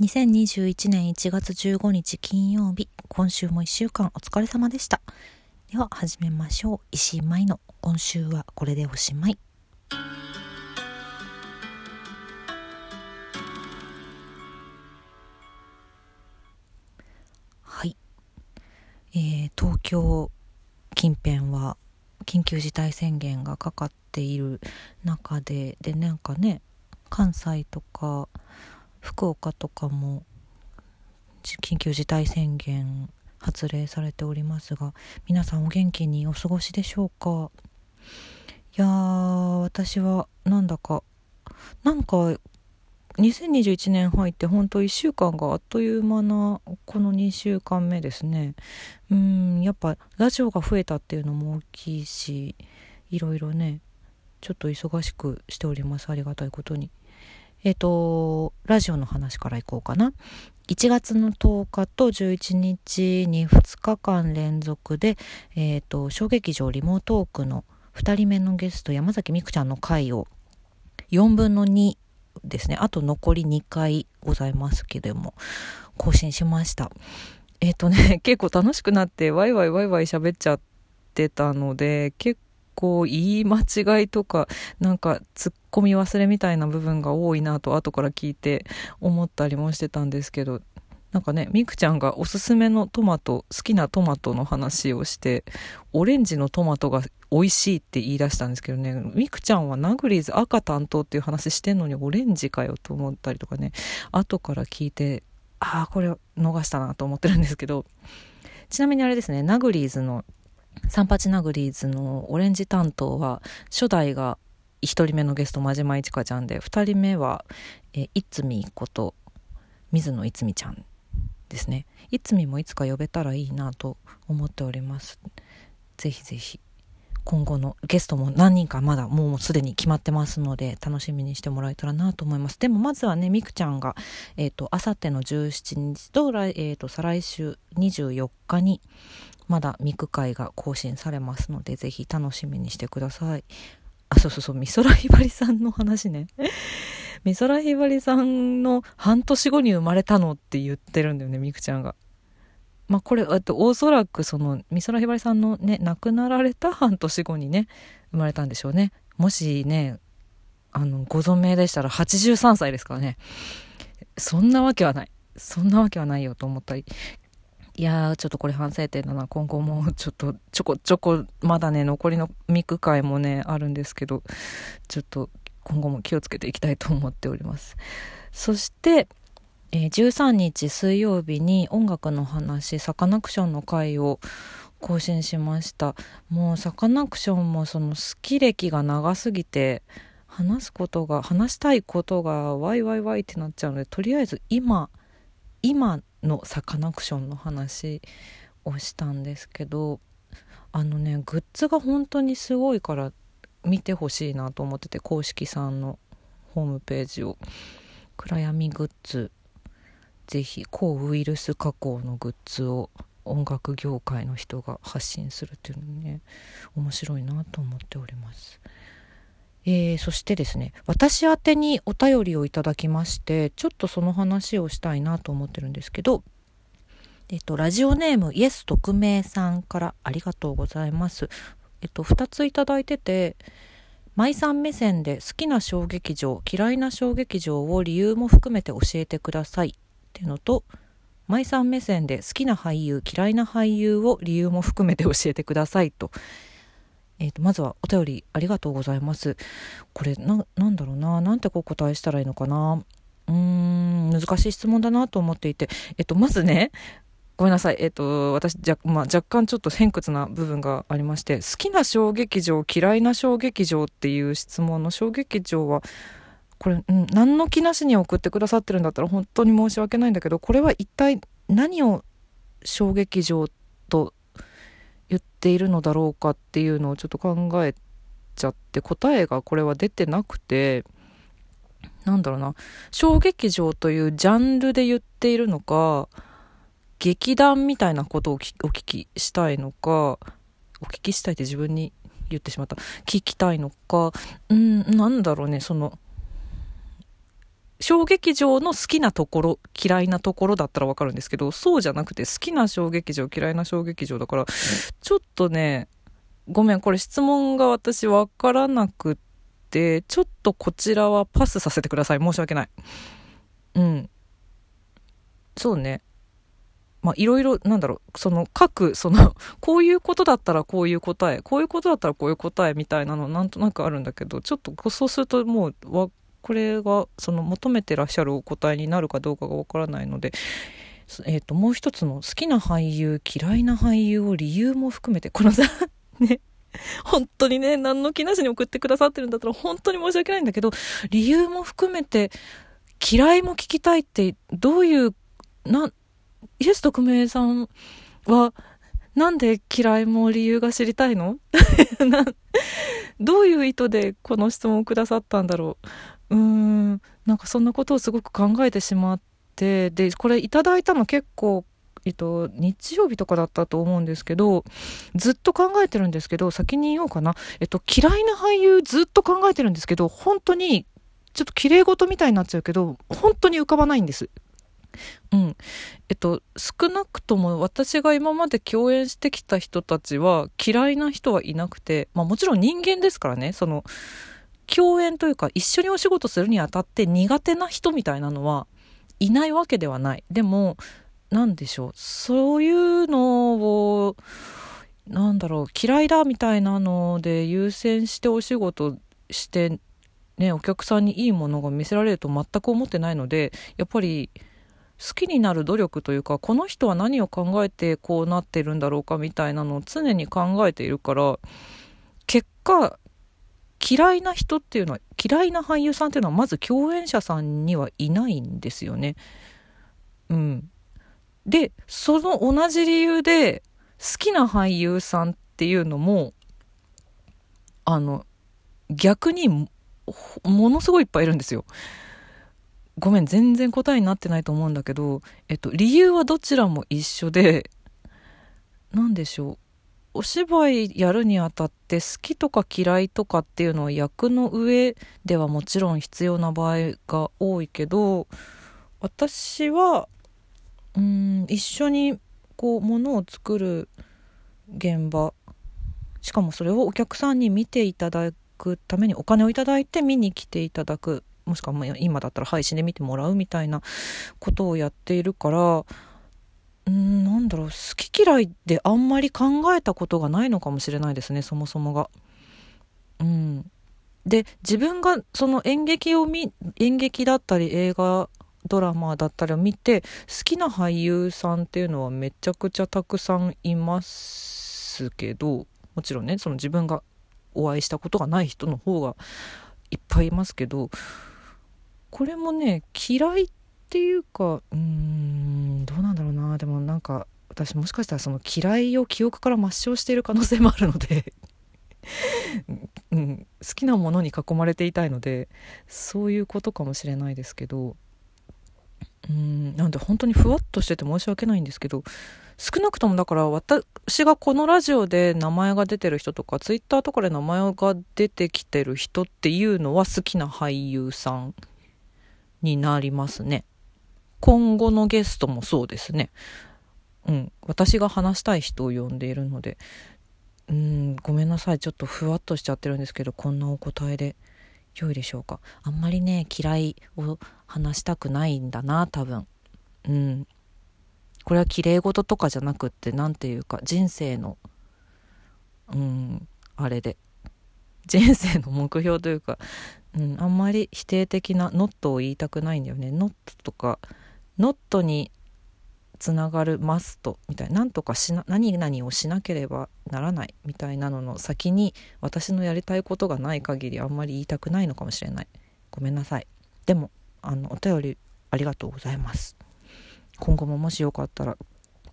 2021年1月15日金曜日、今週も1週間お疲れ様でした。では始めましょう。石井舞の今週はこれでおしまい。はい。えー、東京近辺は緊急事態宣言がかかっている中で、で、なんかね、関西とか福岡とかも緊急事態宣言発令されておりますが皆さんお元気にお過ごしでしょうか？いやー私はなんだかなんか2021年入って本当1週間があっという間なこの2週間目ですね。うんやっぱラジオが増えたっていうのも大きいしいろいろねちょっと忙しくしております。ありがたいことに。えっ、ー、とラジオの話からいこうかな1月の10日と11日に2日間連続で、えっ、ー、と小劇場リモートークの2人目のゲスト山崎美久ちゃんの回を4分の2ですね。あと残り2回ございますけども、更新しました。えっ、ー、とね、結構楽しくなって、ワイワイワイワイ喋っちゃってたので、結構言い間違いとか、なんか突っ込み忘れみたいな部分が多いなと後から聞いて思ったりもしてたんですけど、なんかね、みくちゃんがおすすめのトマト、好きなトマトの話をして、オレンジのトマトが美味しいって言い出したんですけどね、みくちゃんはナグリーズ赤担当っていう話してんのにオレンジかよと思ったりとかね、後から聞いて、ああ、これ逃したなと思ってるんですけど、ちなみにあれですね、ナグリーズの、サンパチナグリーズのオレンジ担当は、初代が1人目のゲスト、真島いちかちゃんで、2人目は、えいつみこと水野いつみちゃんですね。いつみもいつか呼べたらいいなと思っております。ぜひぜひ今後のゲストも何人かまだもうすでに決まってますので楽しみにしてもらえたらなと思います。でもまずはねみくちゃんがえっ、ー、とあさっての17日と来、えーと、再来週24日にまだミク会が更新されますのでぜひ楽しみにしてください。あそうそうそう美空ひばりさんの話ね。美空ひばりさんの半年後に生まれたのって言ってるんだよね、みくちゃんが。まあこれ、とおそらくその美空ひばりさんのね、亡くなられた半年後にね、生まれたんでしょうね。もしね、あの、ご存命でしたら83歳ですからね。そんなわけはない。そんなわけはないよと思ったり。いやー、ちょっとこれ反省点だな。今後もちょっとちょこちょこ、まだね、残りのミク会もね、あるんですけど、ちょっと今後も気をつけていきたいと思っております。そして、えー、13日水曜日に音楽の話、サカナクションの回を更新しました。もうサカナクションもその好き歴が長すぎて、話すことが、話したいことがワイワイワイってなっちゃうので、とりあえず今、今のサカナクションの話をしたんですけど、あのね、グッズが本当にすごいから見てほしいなと思ってて公式さんのホームページを暗闇グッズぜひ抗ウイルス加工のグッズを音楽業界の人が発信するっていうのね面白いなと思っております。えー、そしてですね私宛てにお便りをいただきましてちょっとその話をしたいなと思ってるんですけどえっと、ラジオネームイエス匿名さんからありがとうございます。えっと、2ついただいてて、舞さん目線で好きな小劇場、嫌いな小劇場を理由も含めて教えてくださいっていうのと、舞さん目線で好きな俳優、嫌いな俳優を理由も含めて教えてくださいと。えーと、まずはお便りありがとうございます。これな、なんだろうな、なんてお答えしたらいいのかな。うーん、難しい質問だなと思っていて、えっと、まずね、ごめんなさい。えっ、と、私、じゃ、まあ、若干ちょっと偏屈な部分がありまして、好きな小劇場、嫌いな小劇場っていう質問の小劇場は、これ、うん、何の気なしに送ってくださってるんだったら本当に申し訳ないんだけど、これは一体何を小劇場と言っているのだろうかっていうのをちょっと考えちゃって答えがこれは出てなくてなんだろうな小劇場というジャンルで言っているのか劇団みたいなことをお聞きしたいのか、お聞きしたいって自分に言ってしまった。聞きたいのか、うん、なんだろうね、その、小劇場の好きなところ嫌いなところだったらわかるんですけどそうじゃなくて好きな小劇場嫌いな小劇場だからちょっとねごめんこれ質問が私わからなくってちょっとこちらはパスさせてください。申し訳ない。うん。そうね。まあいろいろなんだろう。その各その こういうことだったらこういう答えこういうことだったらこういう答えみたいなのなんとなくあるんだけどちょっとそうするともうわこれがその求めてらっしゃるお答えになるかどうかがわからないので、えー、ともう一つの好きな俳優嫌いな俳優を理由も含めてこのさ ね本当にね何の気なしに送ってくださってるんだったら本当に申し訳ないんだけど理由も含めて嫌いも聞きたいってどういうなイエス匿名さんはなんで嫌いも理由が知りたいの？どういう意図でこの質問をくださったんだろう？うーんなんかそんなことをすごく考えてしまってでこれいただいたの結構えっと、日曜日とかだったと思うんですけど、ずっと考えてるんですけど、先に言おうかな。えっと、嫌いな俳優ずっと考えてるんですけど、本当に、ちょっと綺麗事みたいになっちゃうけど、本当に浮かばないんです。うん。えっと、少なくとも私が今まで共演してきた人たちは嫌いな人はいなくて、まあもちろん人間ですからね、その、共演というか一緒にお仕事するにあたって苦手な人みたいなのはいないわけではない。でも、なんでしょう。そういうのを、なんだろう、嫌いだみたいなので優先してお仕事して、ね、お客さんにいいものが見せられると全く思ってないので、やっぱり、好きになる努力というかこの人は何を考えてこうなってるんだろうかみたいなのを常に考えているから結果嫌いな人っていうのは嫌いな俳優さんっていうのはまず共演者さんにはいないんですよね。うん、でその同じ理由で好きな俳優さんっていうのもあの逆にものすごいいっぱいいるんですよ。ごめん、全然答えになってないと思うんだけど、えっと、理由はどちらも一緒で、何でしょう。お芝居やるにあたって好きとか嫌いとかっていうのは役の上ではもちろん必要な場合が多いけど、私は、うん、一緒にこう、ものを作る現場、しかもそれをお客さんに見ていただくためにお金をいただいて見に来ていただくもしくは今だったら配信で見てもらうみたいなことをやっているからうんなんだろう。好き嫌いであんまり考えたことがないのかもしれないですねそもそもが。うん、で自分がその演劇を見演劇だったり映画ドラマだったりを見て好きな俳優さんっていうのはめちゃくちゃたくさんいますけどもちろんねその自分がお会いしたことがない人の方がいっぱいいますけどこれもね嫌いっていうかうん。どうなんだろうなでもなんか私もしかしたらその嫌いを記憶から抹消している可能性もあるのでうん、好きなものに囲まれていたいのでそういうことかもしれないですけどうんなんで本当にふわっとしてて申し訳ないんですけど少なくともだから私がこのラジオで名前が出てる人とかツイッターとかで名前が出てきてる人っていうのは好きな俳優さんになりますね。今後のゲストもそうですね。うん。私が話したい人を呼んでいるので、うん、ごめんなさい。ちょっとふわっとしちゃってるんですけど、こんなお答えで良いでしょうか。あんまりね、嫌いを話したくないんだな、多分。うん。これは綺麗事とかじゃなくって、何て言うか、人生の、うん、あれで。人生の目標というか、うん、あんまり否定的な「ノット」を言いたくないんだよね。ノットとか「ノット」につながる「マスト」みたいな何とかしな何々をしなければならないみたいなのの先に私のやりたいことがない限りあんまり言いたくないのかもしれない。ごめんなさい。でもあのお便りありがとうございます。今後ももしよかったら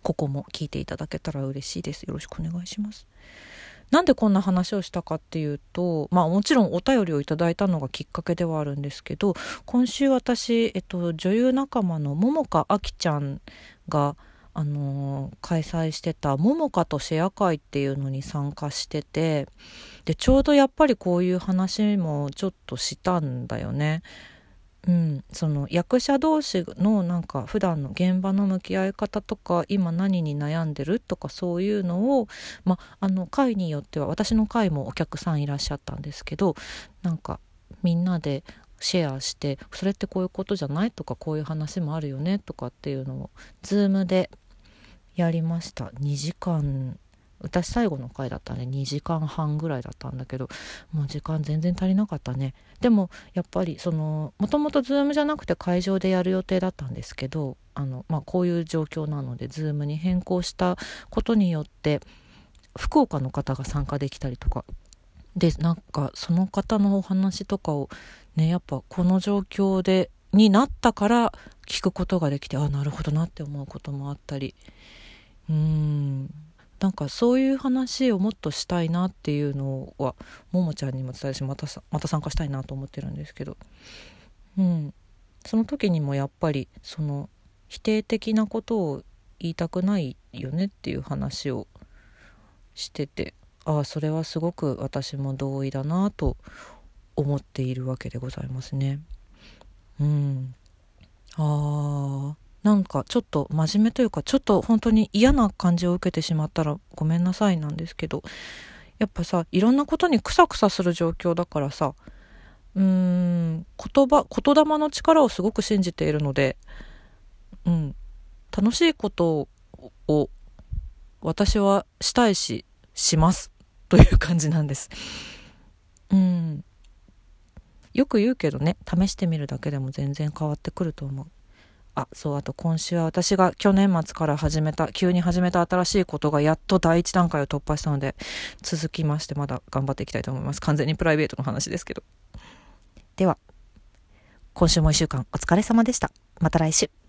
ここも聞いていただけたら嬉しいです。よろしくお願いします。なんでこんな話をしたかっていうと、まあもちろんお便りをいただいたのがきっかけではあるんですけど、今週私、えっと、女優仲間の桃香あきちゃんが、あのー、開催してた「桃香とシェア会」っていうのに参加しててでちょうどやっぱりこういう話もちょっとしたんだよね。うん、その役者同士のなんか普段の現場の向き合い方とか今何に悩んでるとかそういうのを、まあ、の会によっては私の会もお客さんいらっしゃったんですけどなんかみんなでシェアしてそれってこういうことじゃないとかこういう話もあるよねとかっていうのを Zoom でやりました。2時間私最後の回だったね。2時間半ぐらいだったんだけどもう時間全然足りなかったね。でもやっぱりそのもともと Zoom じゃなくて会場でやる予定だったんですけどあの、まあ、こういう状況なので Zoom に変更したことによって福岡の方が参加できたりとか。でなんかその方のお話とかをねやっぱこの状況でになったから聞くことができてあなるほどなって思うこともあったり。うん。なんかそういう話をもっとしたいなっていうのはももちゃんにも伝えしまたまた参加したいなと思ってるんですけど。うん。その時にもやっぱりその否定的なことを言いたくないよねっていう話をしててああそれはすごく私も同意だなと思っているわけでございますね。うん。ああなんかちょっと真面目というかちょっと本当に嫌な感じを受けてしまったらごめんなさいなんですけどやっぱさいろんなことにクサクサする状況だからさうーん言葉言霊の力をすごく信じているのでうん楽しいことを私はしたいししますという感じなんです。うん。よく言うけどね試してみるだけでも全然変わってくると思う。あそうあと今週は私が去年末から始めた急に始めた新しいことがやっと第一段階を突破したので続きましてまだ頑張っていきたいと思います。完全にプライベートの話ですけど。では今週も1週間お疲れ様でした。また来週。